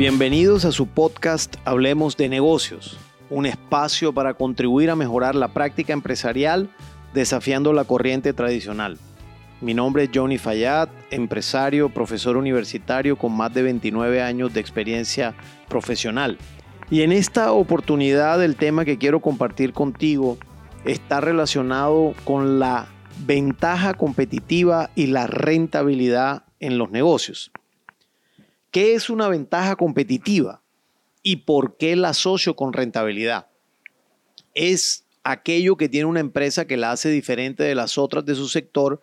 Bienvenidos a su podcast Hablemos de negocios, un espacio para contribuir a mejorar la práctica empresarial desafiando la corriente tradicional. Mi nombre es Johnny Fayad, empresario, profesor universitario con más de 29 años de experiencia profesional. Y en esta oportunidad el tema que quiero compartir contigo está relacionado con la ventaja competitiva y la rentabilidad en los negocios. ¿Qué es una ventaja competitiva y por qué la asocio con rentabilidad? Es aquello que tiene una empresa que la hace diferente de las otras de su sector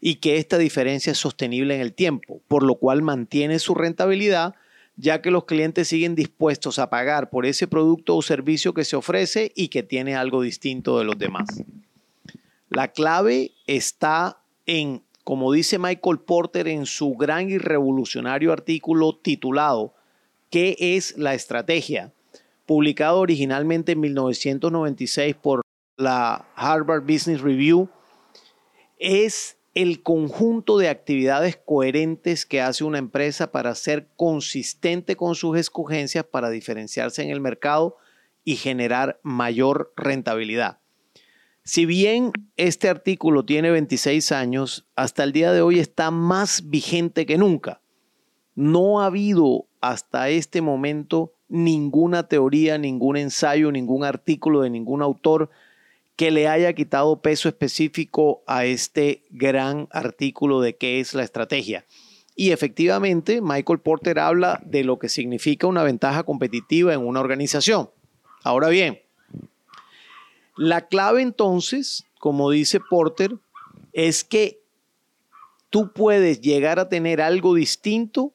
y que esta diferencia es sostenible en el tiempo, por lo cual mantiene su rentabilidad ya que los clientes siguen dispuestos a pagar por ese producto o servicio que se ofrece y que tiene algo distinto de los demás. La clave está en como dice Michael Porter en su gran y revolucionario artículo titulado ¿Qué es la estrategia? publicado originalmente en 1996 por la Harvard Business Review, es el conjunto de actividades coherentes que hace una empresa para ser consistente con sus escogencias para diferenciarse en el mercado y generar mayor rentabilidad. Si bien este artículo tiene 26 años, hasta el día de hoy está más vigente que nunca. No ha habido hasta este momento ninguna teoría, ningún ensayo, ningún artículo de ningún autor que le haya quitado peso específico a este gran artículo de qué es la estrategia. Y efectivamente, Michael Porter habla de lo que significa una ventaja competitiva en una organización. Ahora bien, la clave entonces, como dice Porter, es que tú puedes llegar a tener algo distinto,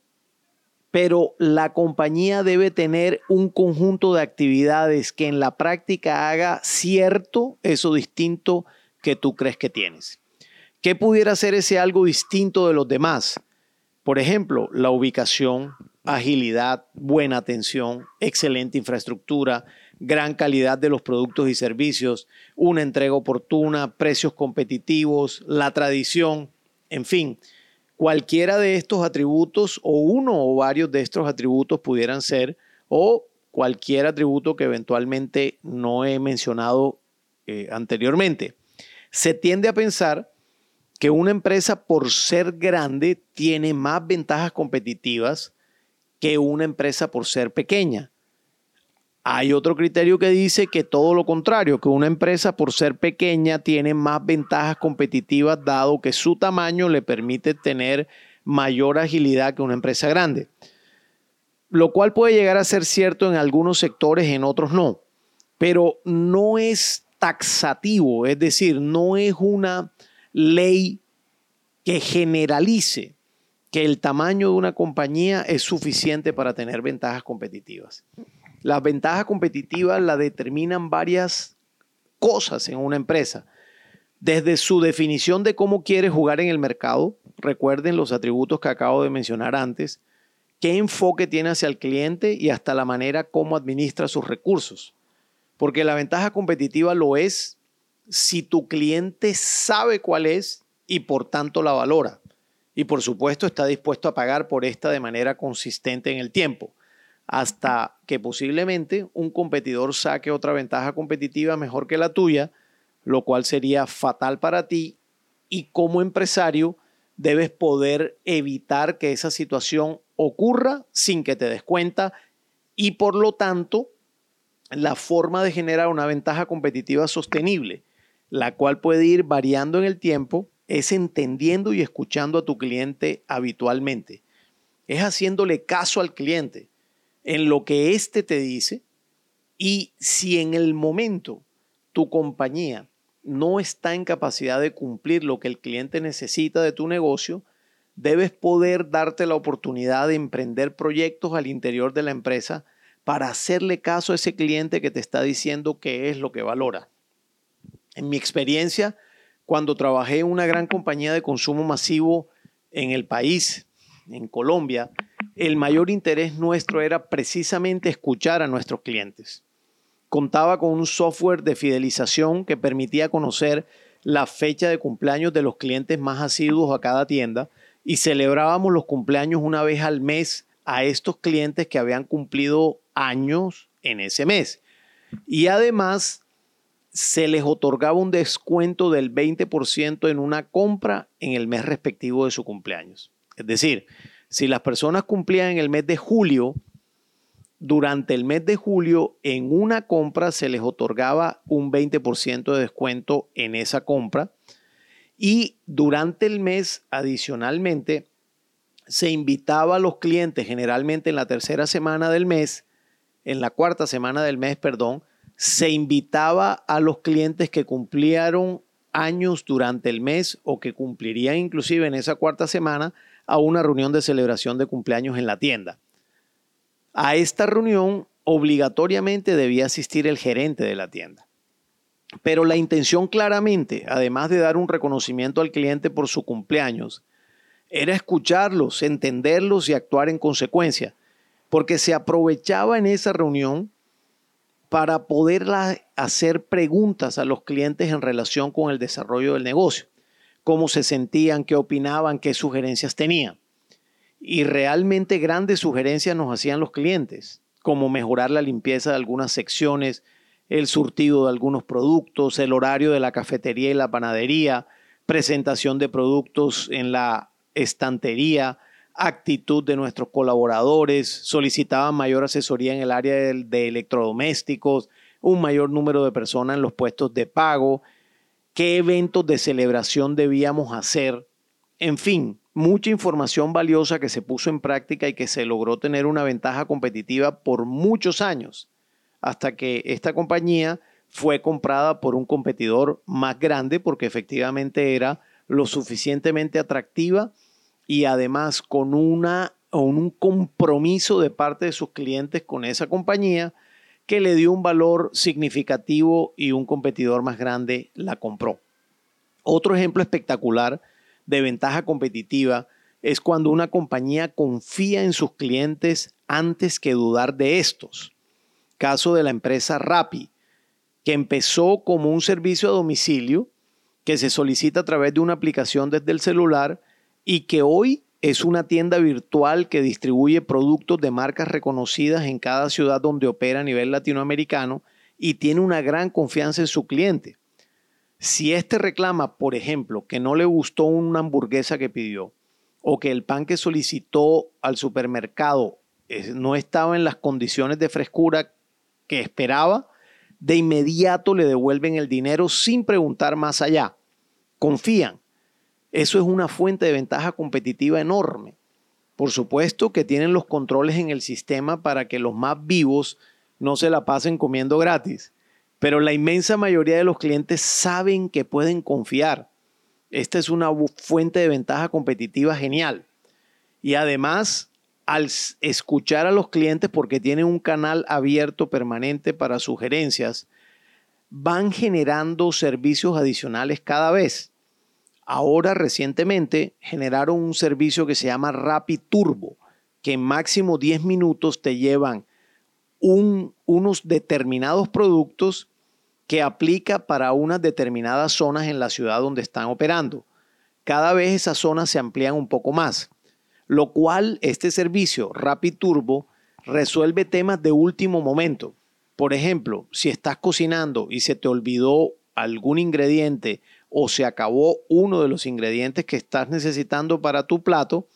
pero la compañía debe tener un conjunto de actividades que en la práctica haga cierto eso distinto que tú crees que tienes. ¿Qué pudiera ser ese algo distinto de los demás? Por ejemplo, la ubicación, agilidad, buena atención, excelente infraestructura, gran calidad de los productos y servicios, una entrega oportuna, precios competitivos, la tradición, en fin, cualquiera de estos atributos o uno o varios de estos atributos pudieran ser o cualquier atributo que eventualmente no he mencionado eh, anteriormente. Se tiende a pensar que una empresa por ser grande tiene más ventajas competitivas que una empresa por ser pequeña. Hay otro criterio que dice que todo lo contrario, que una empresa por ser pequeña tiene más ventajas competitivas dado que su tamaño le permite tener mayor agilidad que una empresa grande. Lo cual puede llegar a ser cierto en algunos sectores, en otros no. Pero no es taxativo, es decir, no es una ley que generalice que el tamaño de una compañía es suficiente para tener ventajas competitivas. Las ventajas competitivas la determinan varias cosas en una empresa. Desde su definición de cómo quiere jugar en el mercado, recuerden los atributos que acabo de mencionar antes, qué enfoque tiene hacia el cliente y hasta la manera como administra sus recursos. Porque la ventaja competitiva lo es si tu cliente sabe cuál es y por tanto la valora. Y por supuesto está dispuesto a pagar por esta de manera consistente en el tiempo hasta que posiblemente un competidor saque otra ventaja competitiva mejor que la tuya, lo cual sería fatal para ti. Y como empresario debes poder evitar que esa situación ocurra sin que te des cuenta. Y por lo tanto la forma de generar una ventaja competitiva sostenible, la cual puede ir variando en el tiempo, es entendiendo y escuchando a tu cliente habitualmente. Es haciéndole caso al cliente en lo que éste te dice y si en el momento tu compañía no está en capacidad de cumplir lo que el cliente necesita de tu negocio, debes poder darte la oportunidad de emprender proyectos al interior de la empresa para hacerle caso a ese cliente que te está diciendo qué es lo que valora. En mi experiencia, cuando trabajé en una gran compañía de consumo masivo en el país, en Colombia, el mayor interés nuestro era precisamente escuchar a nuestros clientes. Contaba con un software de fidelización que permitía conocer la fecha de cumpleaños de los clientes más asiduos a cada tienda y celebrábamos los cumpleaños una vez al mes a estos clientes que habían cumplido años en ese mes. Y además se les otorgaba un descuento del 20% en una compra en el mes respectivo de su cumpleaños. Es decir, si las personas cumplían en el mes de julio, durante el mes de julio en una compra se les otorgaba un 20% de descuento en esa compra y durante el mes adicionalmente se invitaba a los clientes generalmente en la tercera semana del mes, en la cuarta semana del mes, perdón, se invitaba a los clientes que cumplieron años durante el mes o que cumplirían inclusive en esa cuarta semana a una reunión de celebración de cumpleaños en la tienda. A esta reunión obligatoriamente debía asistir el gerente de la tienda. Pero la intención claramente, además de dar un reconocimiento al cliente por su cumpleaños, era escucharlos, entenderlos y actuar en consecuencia, porque se aprovechaba en esa reunión para poder hacer preguntas a los clientes en relación con el desarrollo del negocio, cómo se sentían, qué opinaban, qué sugerencias tenían. Y realmente grandes sugerencias nos hacían los clientes, como mejorar la limpieza de algunas secciones, el surtido de algunos productos, el horario de la cafetería y la panadería, presentación de productos en la estantería, actitud de nuestros colaboradores, solicitaban mayor asesoría en el área de, electrodomésticos, un mayor número de personas en los puestos de pago, qué eventos de celebración debíamos hacer, en fin, mucha información valiosa que se puso en práctica y que se logró tener una ventaja competitiva por muchos años, hasta que esta compañía fue comprada por un competidor más grande porque efectivamente era lo suficientemente atractiva y además con una un compromiso de parte de sus clientes con esa compañía que le dio un valor significativo y un competidor más grande la compró. Otro ejemplo espectacular de ventaja competitiva es cuando una compañía confía en sus clientes antes que dudar de estos. Caso de la empresa Rappi, que empezó como un servicio a domicilio que se solicita a través de una aplicación desde el celular y que hoy es una tienda virtual que distribuye productos de marcas reconocidas en cada ciudad donde opera a nivel latinoamericano y tiene una gran confianza en su cliente. Si éste reclama, por ejemplo, que no le gustó una hamburguesa que pidió o que el pan que solicitó al supermercado eh, no estaba en las condiciones de frescura que esperaba, de inmediato le devuelven el dinero sin preguntar más allá. Confían eso es una fuente de ventaja competitiva enorme. Por supuesto que tienen los controles en el sistema para que los más vivos no se la pasen comiendo gratis, pero la inmensa mayoría de los clientes saben que pueden confiar. Esta es una fuente de ventaja competitiva genial. Y además, al escuchar a los clientes porque tienen un canal abierto permanente para sugerencias, van generando servicios adicionales cada vez. Ahora recientemente generaron un servicio que se llama Rapid Turbo, que en máximo 10 minutos te llevan unos determinados productos que aplica para unas determinadas zonas en la ciudad donde están operando. Cada vez esas zonas se amplían un poco más, lo cual este servicio Rapid Turbo resuelve temas de último momento. Por ejemplo, si estás cocinando y se te olvidó algún ingrediente o se acabó uno de los ingredientes que estás necesitando para tu plato,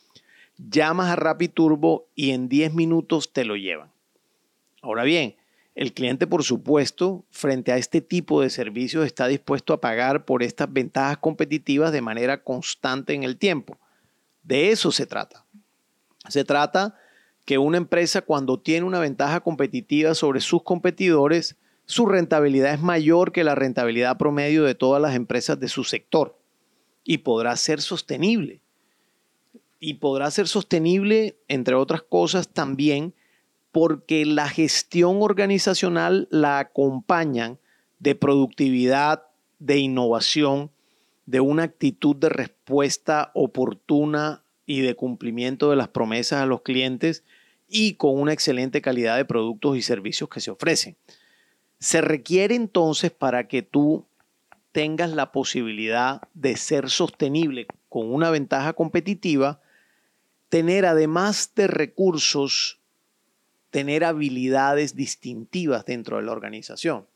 llamas a RapiTurbo y en 10 minutos te lo llevan. Ahora bien, el cliente, por supuesto, frente a este tipo de servicios está dispuesto a pagar por estas ventajas competitivas de manera constante en el tiempo. De eso se trata. Se trata que una empresa cuando tiene una ventaja competitiva sobre sus competidores, su rentabilidad es mayor que la rentabilidad promedio de todas las empresas de su sector y podrá ser sostenible. Y podrá ser sostenible, entre otras cosas, también porque la gestión organizacional la acompañan de productividad, de innovación, de una actitud de respuesta oportuna y de cumplimiento de las promesas a los clientes y con una excelente calidad de productos y servicios que se ofrecen. Se requiere entonces para que tú tengas la posibilidad de ser sostenible con una ventaja competitiva, tener además de recursos, tener habilidades distintivas dentro de la organización.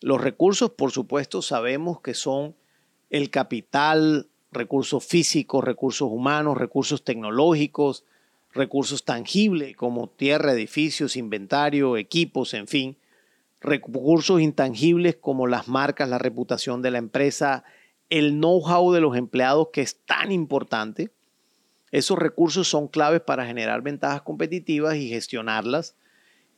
Los recursos, por supuesto, sabemos que son el capital, recursos físicos, recursos humanos, recursos tecnológicos, recursos tangibles como tierra, edificios, inventario, equipos, en fin, recursos intangibles como las marcas, la reputación de la empresa, el know-how de los empleados que es tan importante. Esos recursos son claves para generar ventajas competitivas y gestionarlas.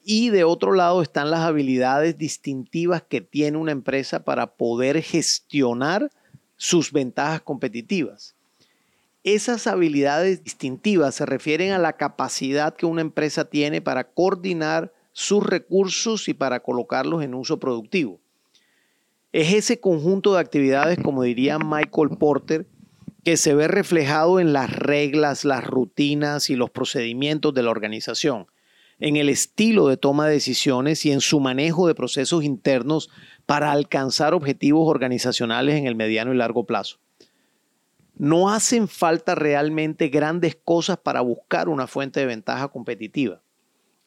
Y de otro lado están las habilidades distintivas que tiene una empresa para poder gestionar sus ventajas competitivas. Esas habilidades distintivas se refieren a la capacidad que una empresa tiene para coordinar sus recursos y para colocarlos en uso productivo. Es ese conjunto de actividades, como diría Michael Porter, que se ve reflejado en las reglas, las rutinas y los procedimientos de la organización, en el estilo de toma de decisiones y en su manejo de procesos internos para alcanzar objetivos organizacionales en el mediano y largo plazo. No hacen falta realmente grandes cosas para buscar una fuente de ventaja competitiva.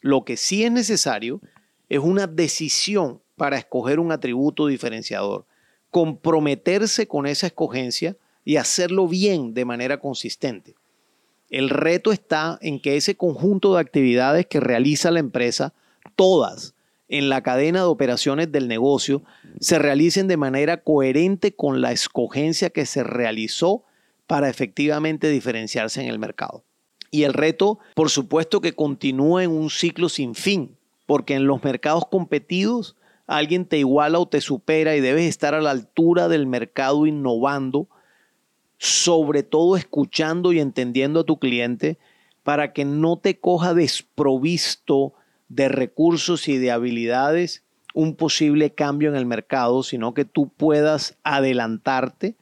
Lo que sí es necesario es una decisión para escoger un atributo diferenciador, comprometerse con esa escogencia y hacerlo bien de manera consistente. El reto está en que ese conjunto de actividades que realiza la empresa, todas en la cadena de operaciones del negocio, se realicen de manera coherente con la escogencia que se realizó para efectivamente diferenciarse en el mercado. Y el reto, por supuesto, que continúa en un ciclo sin fin, porque en los mercados competidos alguien te iguala o te supera y debes estar a la altura del mercado innovando, sobre todo escuchando y entendiendo a tu cliente para que no te coja desprovisto de recursos y de habilidades un posible cambio en el mercado, sino que tú puedas adelantarte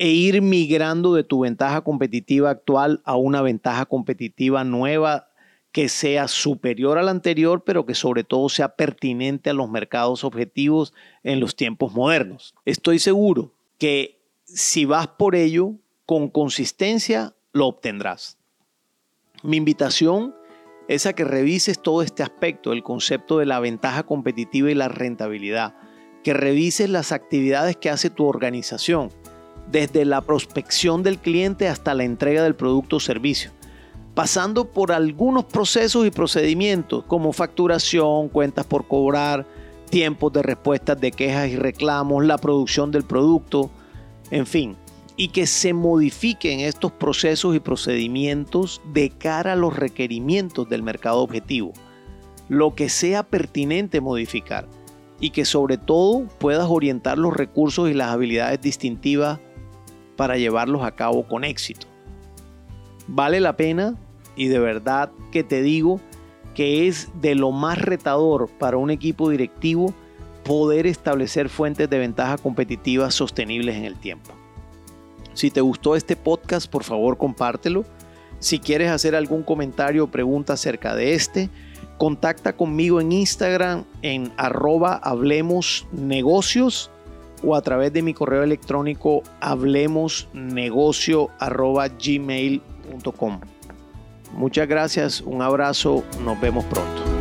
e ir migrando de tu ventaja competitiva actual a una ventaja competitiva nueva que sea superior a la anterior, pero que sobre todo sea pertinente a los mercados objetivos en los tiempos modernos. Estoy seguro que si vas por ello, con consistencia, lo obtendrás. Mi invitación es a que revises todo este aspecto, el concepto de la ventaja competitiva y la rentabilidad, que revises las actividades que hace tu organización, desde la prospección del cliente hasta la entrega del producto o servicio, pasando por algunos procesos y procedimientos como facturación, cuentas por cobrar, tiempos de respuestas de quejas y reclamos, la producción del producto, en fin, y que se modifiquen estos procesos y procedimientos de cara a los requerimientos del mercado objetivo, lo que sea pertinente modificar y que sobre todo puedas orientar los recursos y las habilidades distintivas para llevarlos a cabo con éxito. Vale la pena y de verdad que te digo que es de lo más retador para un equipo directivo poder establecer fuentes de ventaja competitiva sostenibles en el tiempo. Si te gustó este podcast, por favor compártelo. Si quieres hacer algún comentario o pregunta acerca de este, contacta conmigo en Instagram en arroba hablemos negocios o a través de mi correo electrónico hablemosnegocio.gmail.com. Muchas gracias, un abrazo, nos vemos pronto.